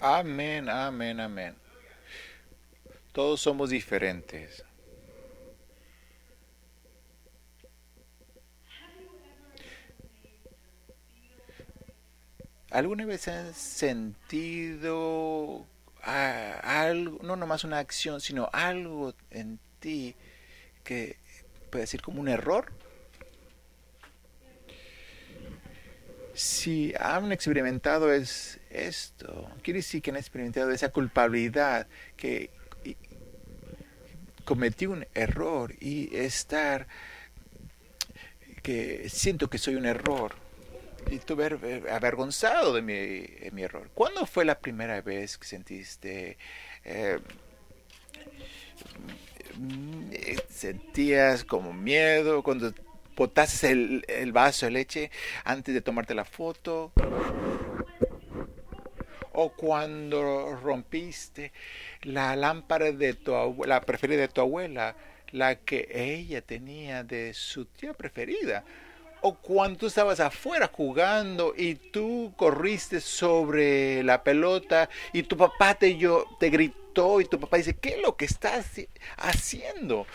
Amén, amén, amén. Todos somos diferentes. ¿Alguna vez has sentido ah, algo, no nomás una acción, sino algo en ti que puede decir como un error? Si han experimentado es esto, quiere decir que han experimentado esa culpabilidad, que cometí un error y estar, que siento que soy un error y estuve avergonzado de mi, error. ¿Cuándo fue la primera vez que sentiste, eh, sentías como miedo cuando botaste el, el, vaso de leche antes de tomarte la foto? O cuando rompiste la lámpara de tu la preferida de tu abuela, la que ella tenía de su tía preferida o cuando tú estabas afuera jugando y tú corriste sobre la pelota y tu papá te, yo, te gritó y tu papá dice, ¿qué es lo que estás haciendo?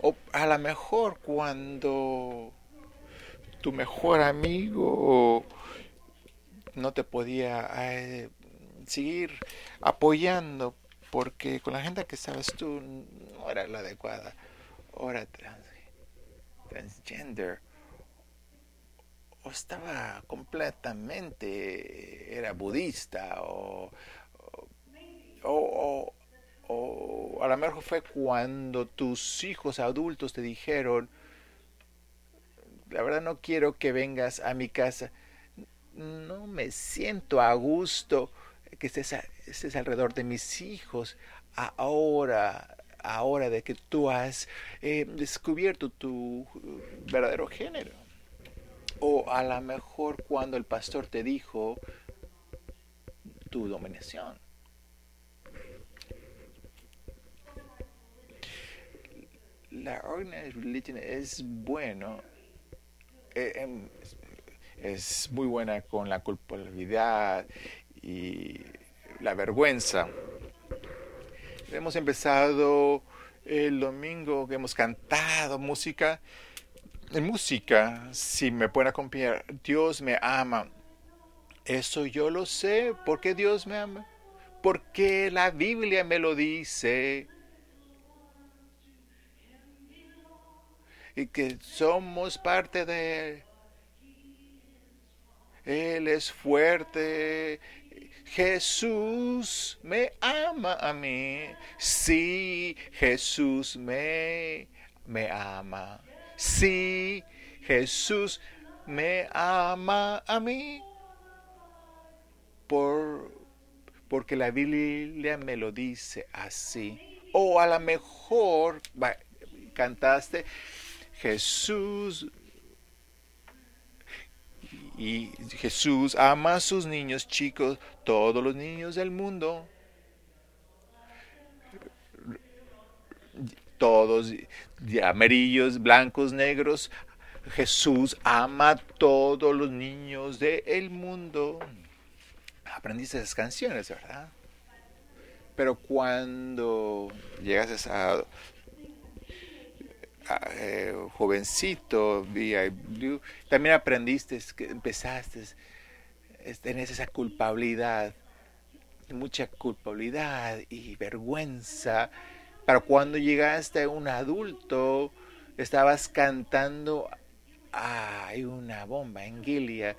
O a lo mejor cuando tu mejor amigo no te podía eh, seguir apoyando porque con la gente que estabas tú no era la adecuada. Ahora transgender o estaba completamente, era budista o, o, a lo mejor fue cuando tus hijos adultos te dijeron, la verdad no quiero que vengas a mi casa, no me siento a gusto que estés, estés alrededor de mis hijos, ahora ahora de que tú has eh, descubierto tu verdadero género. O a lo mejor cuando el pastor te dijo tu dominación. La organized religion es bueno, eh, em, es muy buena con la culpabilidad y la vergüenza Hemos empezado el domingo hemos cantado música. En música, si me pueden acompañar, Dios me ama. Eso yo lo sé. ¿Por qué Dios me ama? Porque la Biblia me lo dice. Y que somos parte de Él. Él es fuerte Jesús me ama a mí. Sí, Jesús me, me ama. Sí, Jesús me ama a mí. Por, porque la Biblia me lo dice así. O a lo mejor cantaste, Jesús y Jesús ama a sus niños chicos, todos los niños del mundo. Todos amarillos, blancos, negros. Jesús ama a todos los niños del mundo. Aprendiste esas canciones, ¿verdad? Pero cuando llegas a eh, jovencito, también aprendiste, que empezaste, tenés esa culpabilidad, mucha culpabilidad y vergüenza. Pero cuando llegaste a un adulto, estabas cantando hay una bomba en Gilead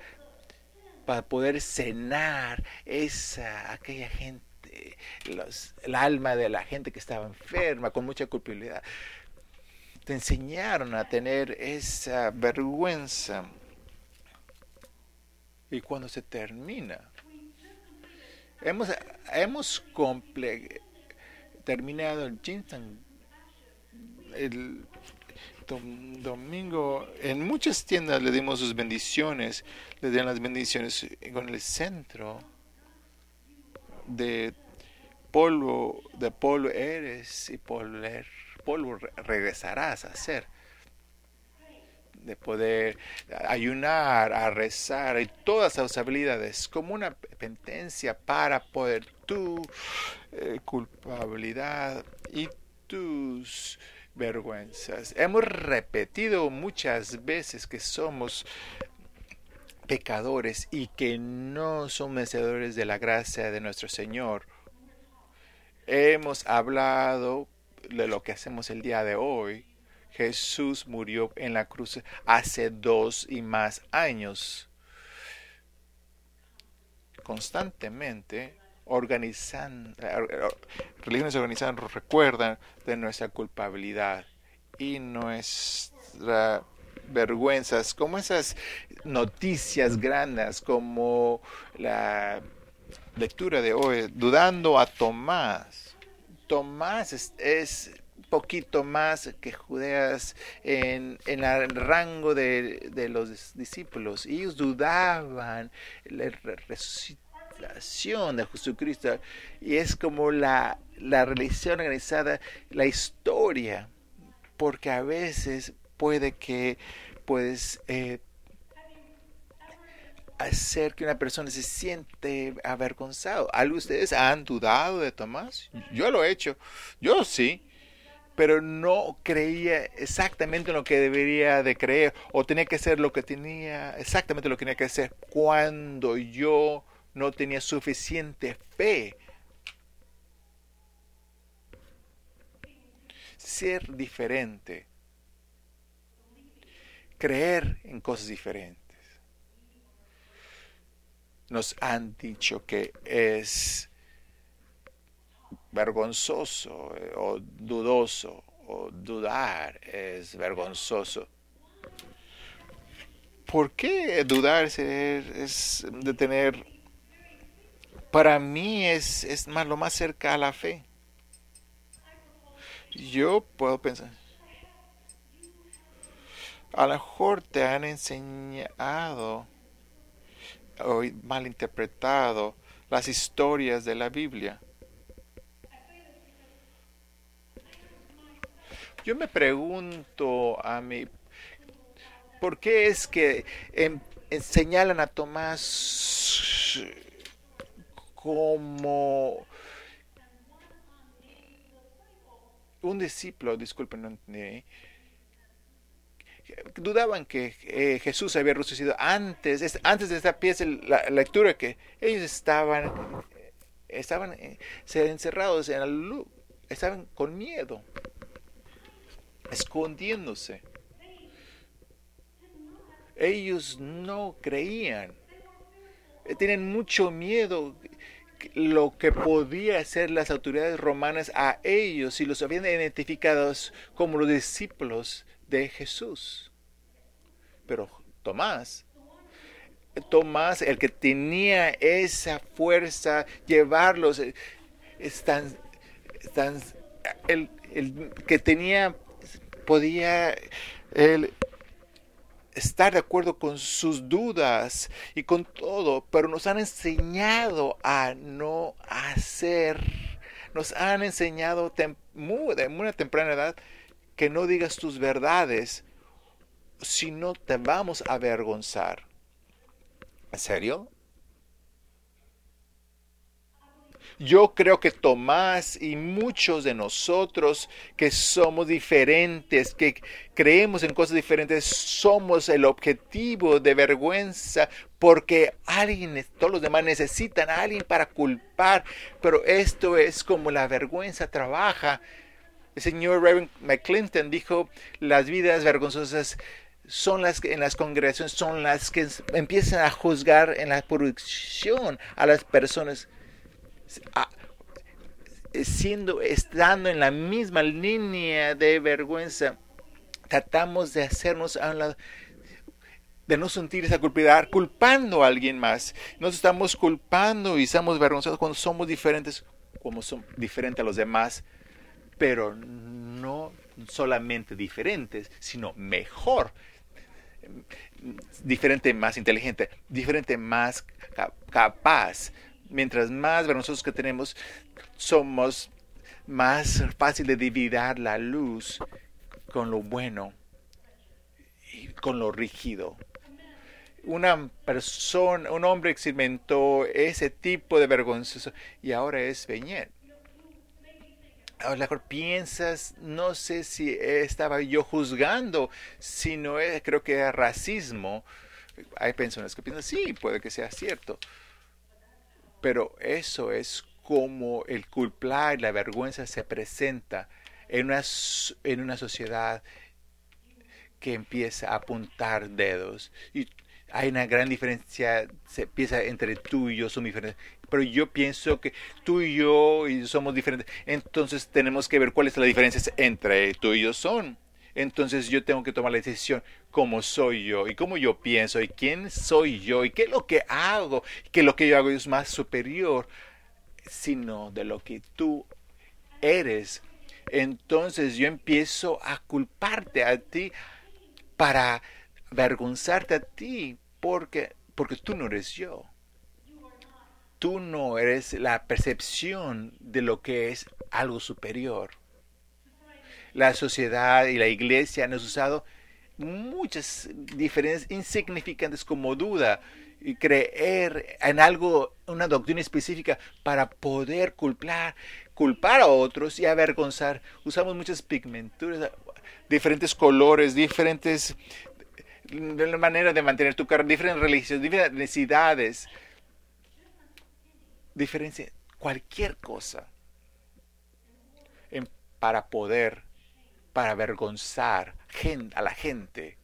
para poder cenar esa aquella gente el alma de la gente que estaba enferma con mucha culpabilidad te enseñaron a tener esa vergüenza. Y cuando se termina, hemos, hemos terminado el Jinsan el domingo. En muchas tiendas le dimos sus bendiciones, le dieron las bendiciones con el centro de polvo, de polvo eres y polvo er, polvo regresarás a ser. de poder ayunar, a rezar y todas esas habilidades como una penitencia para poder tu eh, culpabilidad y tus vergüenzas. Hemos repetido muchas veces que somos pecadores y que no son merecedores de la gracia de nuestro Señor. Hemos hablado de lo que hacemos el día de hoy. Jesús murió en la cruz hace dos y más años. Constantemente organizando, religiones organizadas recuerdan de nuestra culpabilidad y nuestra vergüenzas, como esas noticias grandes, como la lectura de hoy, dudando a Tomás. Tomás es, es poquito más que Judeas en, en el rango de, de, los discípulos. Ellos dudaban la resucitación de Jesucristo y es como la, la religión organizada, la historia, porque a veces puede que puedes eh, hacer que una persona se siente avergonzado. ¿Algo ustedes han dudado de Tomás? Yo lo he hecho. Yo sí. Pero no creía exactamente lo que debería de creer o tenía que hacer lo que tenía, exactamente lo que tenía que hacer cuando yo no tenía suficiente fe. Ser diferente creer en cosas diferentes. Nos han dicho que es vergonzoso eh, o dudoso o dudar es vergonzoso. ¿Por qué dudar es, es de tener... Para mí es, es más, lo más cerca a la fe. Yo puedo pensar, a lo mejor te han enseñado o malinterpretado las historias de la Biblia. Yo me pregunto a mí, ¿por qué es que en, señalan a Tomás como un discípulo? Disculpen, no entendí dudaban que eh, Jesús había resucitado antes, antes de esta pieza, la, lectura que ellos estaban, estaban eh, encerrados en la luz, estaban con miedo, escondiéndose. Ellos no creían, eh, tienen mucho miedo lo que podía hacer las autoridades romanas a ellos y los habían identificado como los discípulos de Jesús. Pero Tomás, Tomás, el que tenía esa fuerza, llevarlos, eh, están, están, el, el, que tenía, podía el, estar de acuerdo con sus dudas y con todo, pero nos han enseñado a no hacer, nos han enseñado de muy temprana edad que no digas tus verdades, si no te vamos a avergonzar. ¿En serio? Yo creo que Tomás y muchos de nosotros que somos diferentes, que creemos en cosas diferentes, somos el objetivo de vergüenza porque alguien, todos los demás necesitan a alguien para culpar, pero esto es como la vergüenza trabaja el señor Reverend McClinton dijo, las vidas vergonzosas son las que en las congregaciones son las que empiezan a juzgar en la producción a las personas siendo estando en la misma línea de vergüenza tratamos de hacernos de no sentir esa culpabilidad culpando a alguien más nos estamos culpando y estamos vergonzosos cuando somos diferentes como son diferentes a los demás pero no solamente diferentes, sino mejor. Diferente más inteligente, diferente más capaz. Mientras más vergonzosos que tenemos, somos más fácil de dividir la luz con lo bueno. con lo rígido. Una persona, un hombre experimentó ese tipo de vergonzoso y ahora es Beñet. A lo mejor piensas, no sé si estaba yo juzgando, sino creo que era racismo. Hay personas que piensan, sí, puede que sea cierto. Pero eso es como el culpar la vergüenza se presenta en una, en una sociedad que empieza a apuntar dedos. Hay una gran diferencia, se empieza entre tú y yo, somos diferentes. Pero yo pienso que tú y yo somos diferentes. Entonces tenemos que ver cuáles son las diferencias entre tú y yo son. Entonces yo tengo que tomar la decisión cómo soy yo y cómo yo pienso y quién soy yo y qué es lo que hago, que lo que yo hago es más superior, sino de lo que tú eres. Entonces yo empiezo a culparte a ti para avergonzarte a ti porque, porque tú no eres yo. Tú no eres la percepción de lo que es algo superior. La sociedad y la iglesia han usado muchas diferencias insignificantes como duda y creer en algo, una doctrina específica para poder culpar, culpar a otros y avergonzar. Usamos muchas pigmenturas, diferentes colores, diferentes de la manera de mantener tu carro, diferentes religiones, diferentes necesidades, diferencia, cualquier cosa para poder, para avergonzar a la gente.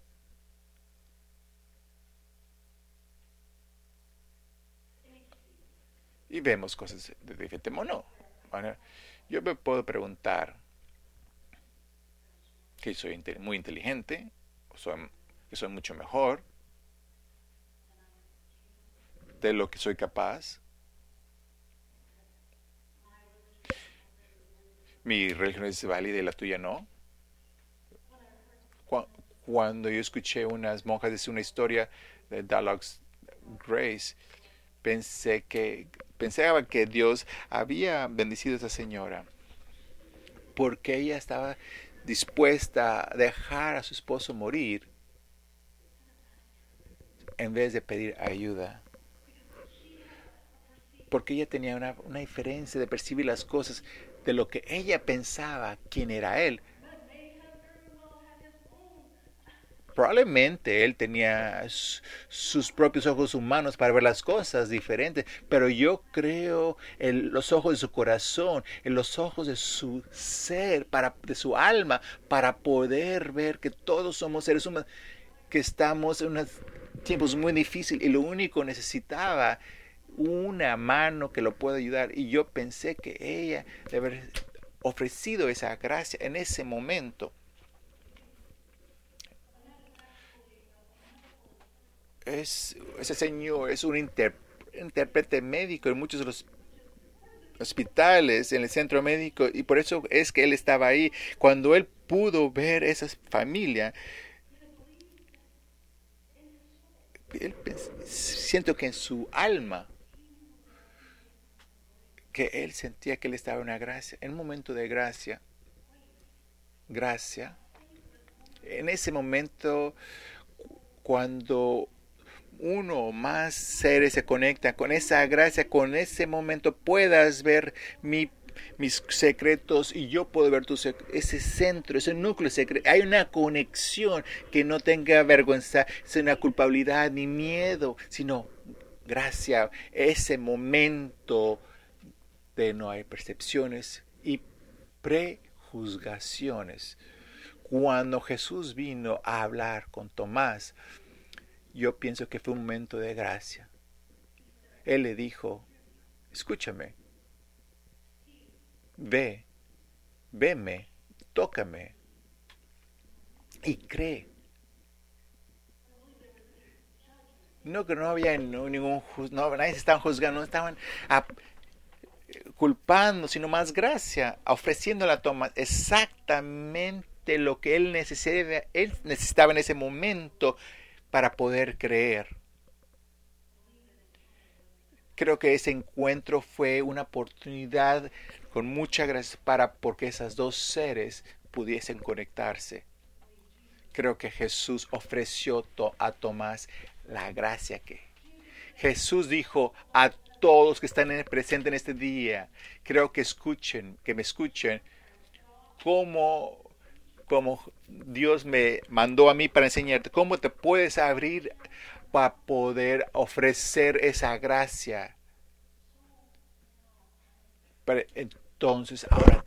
Y vemos cosas de diferente modo. Yo me puedo preguntar, que soy muy inteligente, soy, que soy mucho mejor de lo que soy capaz. Mi religión es válida y la tuya no. Cuando yo escuché unas monjas decir una historia de Dialogues Grace, pensé que pensaba que Dios había bendecido a esa señora porque ella estaba dispuesta a dejar a su esposo morir en vez de pedir ayuda. Porque ella tenía una, una, diferencia de percibir las cosas de lo que ella pensaba quién era él Probablemente él tenía sus propios ojos humanos para ver las cosas diferentes, pero yo creo en los ojos de su corazón, en los ojos de su ser, para, de su alma, para poder ver que todos somos seres humanos, que estamos en unos tiempos muy difíciles y lo único necesitaba una mano que lo pueda ayudar. Y yo pensé que ella debe haber ofrecido esa gracia en ese momento. es, ese señor es un intérprete médico en muchos de los hospitales, en el centro médico, y por eso es que él estaba ahí. Cuando él pudo ver esa familia, siento que en su alma, que él sentía que él estaba una gracia, en un momento de gracia, gracia, en ese momento cuando uno o más seres se conectan con esa gracia, con ese momento puedas ver mis secretos y yo puedo ver tu ese centro, ese núcleo secreto. Hay una conexión que no tenga vergüenza, una culpabilidad ni miedo, sino gracia, ese momento de no hay percepciones y prejuzgaciones. Cuando Jesús vino a hablar con Tomás, yo pienso que fue un momento de gracia. Él le dijo, escúchame, ve, veme, tócame y cree. No que no había ningún no, nadie se estaban juzgando, no estaban culpando, sino más gracia, ofreciendo la toma exactamente lo que él necesitaba, él necesitaba en ese momento para poder creer. Creo que ese encuentro fue una oportunidad con mucha gracia para porque esas dos seres pudiesen conectarse. Creo que Jesús ofreció a Tomás la gracia que Jesús dijo a todos que están presentes en este día, creo que escuchen, que me escuchen, cómo, cómo Dios me mandó a mí para enseñarte, cómo te puedes abrir para poder ofrecer esa gracia. Entonces ahora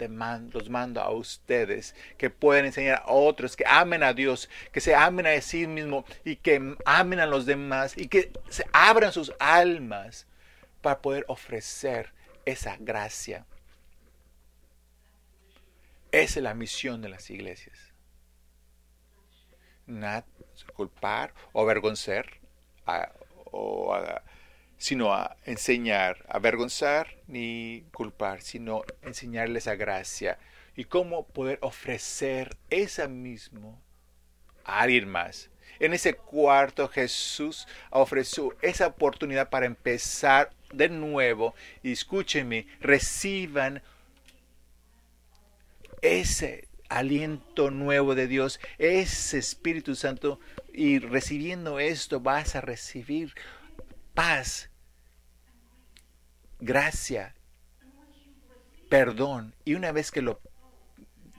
los mando a ustedes que pueden enseñar a otros que amen a Dios, que se amen a sí mismo y que amen a los demás y que se abran sus almas para poder ofrecer esa gracia. Esa es la misión de las iglesias. Nada culpar o avergonzar, o sino a enseñar, avergonzar ni culpar, sino enseñarles a gracia. Y cómo poder ofrecer esa mismo a alguien más. En ese cuarto Jesús ofreció esa oportunidad para empezar de nuevo. Y escúchenme, reciban ese aliento nuevo de Dios, ese Espíritu Santo. Y recibiendo esto vas a recibir paz, gracia, perdón. Y una vez que lo,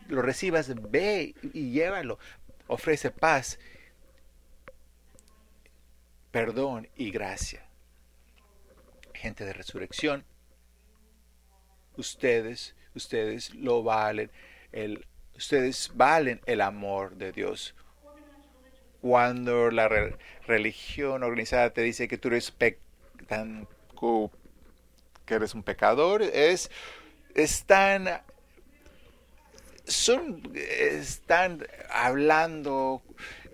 lo recibas, ve y llévalo. Ofrece paz, perdón y gracia. Gente de resurrección, ustedes, ustedes lo valen. El, ustedes valen el amor de Dios cuando la religión organizada te dice que tú eres tan, que eres un pecador, es están son están hablando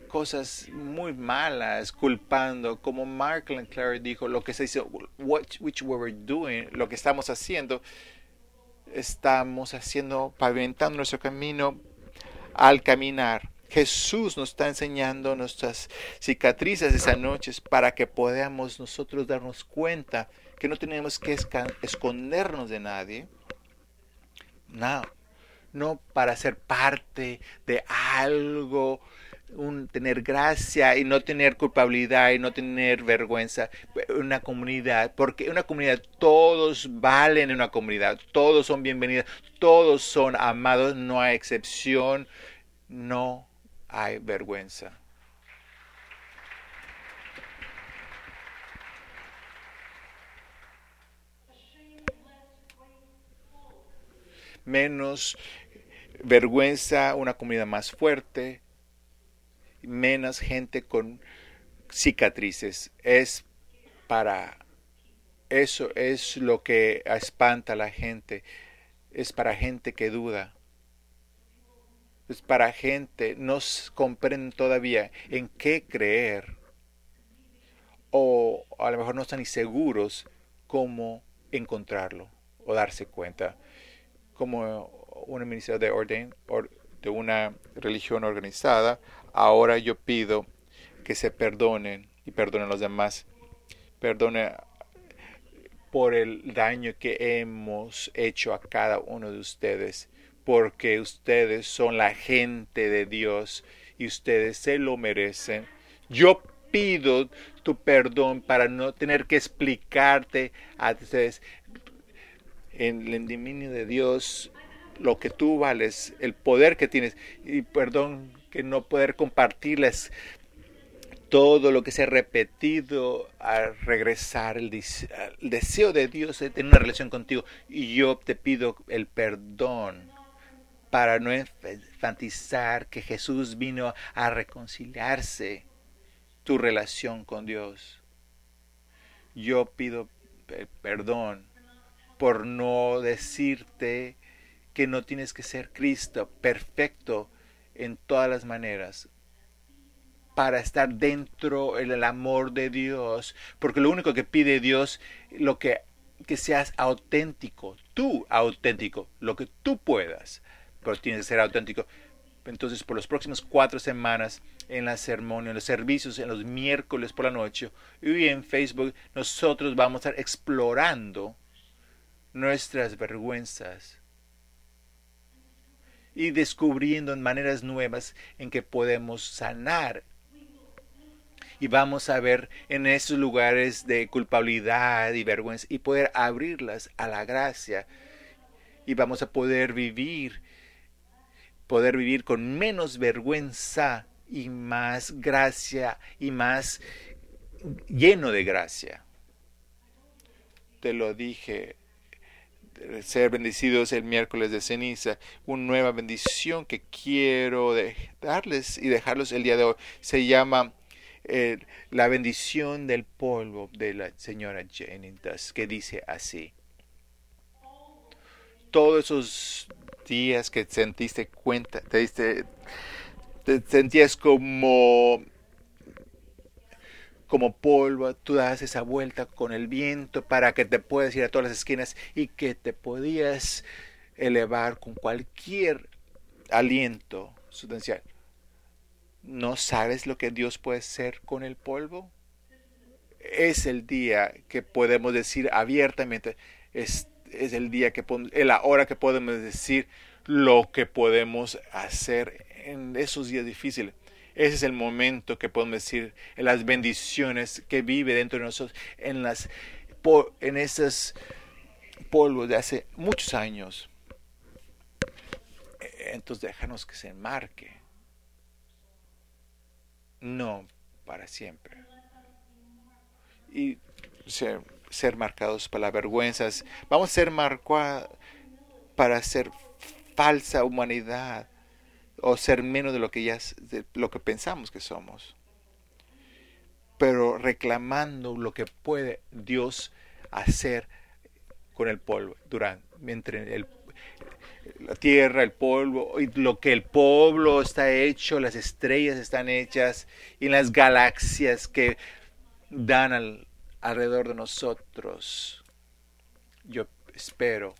cosas muy malas, culpando, como Mark Clare dijo, lo que se dice, what, which we were doing, lo que estamos haciendo, estamos haciendo, pavimentando nuestro camino al caminar. Jesús nos está enseñando nuestras cicatrices esas noches para que podamos nosotros darnos cuenta que no tenemos que escondernos de nadie. No, no para ser parte de algo, tener gracia y no tener culpabilidad y no tener vergüenza. Una comunidad, porque una comunidad, todos valen en una comunidad, todos son bienvenidos, todos son amados, no hay excepción, no hay vergüenza. Menos vergüenza, una comunidad más fuerte, menos gente con cicatrices. Es para eso es lo que espanta a la gente. Es para gente que duda es para gente no comprenden todavía en qué creer o a lo mejor no están ni seguros cómo encontrarlo o darse cuenta. Como un ministerio de orden de una religión organizada, ahora yo pido que se perdonen y perdonen a los demás. Perdone por el daño que hemos hecho a cada uno de ustedes porque ustedes son la gente de Dios y ustedes se lo merecen. Yo pido tu perdón para no tener que explicarte a ustedes. En el dominio de Dios lo que tú vales, el poder que tienes y perdón que no poder compartirles todo lo que se ha repetido a regresar el, deseo de Dios de tener una relación contigo. Y yo te pido el perdón para no enfatizar que Jesús vino a reconciliarse tu relación con Dios. Yo pido perdón por no decirte que no tienes que ser Cristo perfecto en todas las maneras para estar dentro del amor de Dios, porque lo único que pide Dios lo que que seas auténtico, tú auténtico, lo que tú puedas pero tiene que ser auténtico. Entonces, por las próximas cuatro semanas, en la ceremonia, en los servicios, en los miércoles por la noche y en Facebook, nosotros vamos a estar explorando nuestras vergüenzas y descubriendo maneras nuevas en que podemos sanar. Y vamos a ver en esos lugares de culpabilidad y vergüenza y poder abrirlas a la gracia. Y vamos a poder vivir, poder vivir con menos vergüenza y más gracia y más lleno de gracia. Te lo dije ser bendecidos el miércoles de ceniza, una nueva bendición que quiero darles y dejarlos el día de hoy. Se llama eh, la bendición del polvo de la señora Jennings, que dice así. Todos esos días que sentiste cuenta, te, diste, te sentías como como polvo, tú das esa vuelta con el viento para que te puedas ir a todas las esquinas y que te podías elevar con cualquier aliento sustancial. ¿No sabes lo que Dios puede hacer con el polvo? Es el día que podemos decir abiertamente, es, es el día que, la hora que podemos decir lo que podemos hacer en esos días difíciles ese es el momento que podemos decir las bendiciones que vive dentro de nosotros, en, las, en esos polvos de hace muchos años. Entonces déjanos que se enmarque. No para siempre. Y ser, ser marcados para vergüenzas. Vamos a ser marcados para ser falsa humanidad o ser menos de lo que ya de lo que pensamos que somos. Pero reclamando lo que puede Dios hacer con el polvo, durante, mientras el, la tierra, el polvo, y lo que el pueblo está hecho, las estrellas están hechas, y las galaxias que dan al, alrededor de nosotros. Yo espero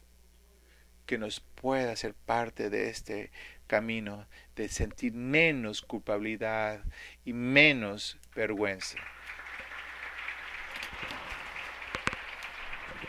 que nos pueda ser parte de este camino de sentir menos culpabilidad y menos vergüenza.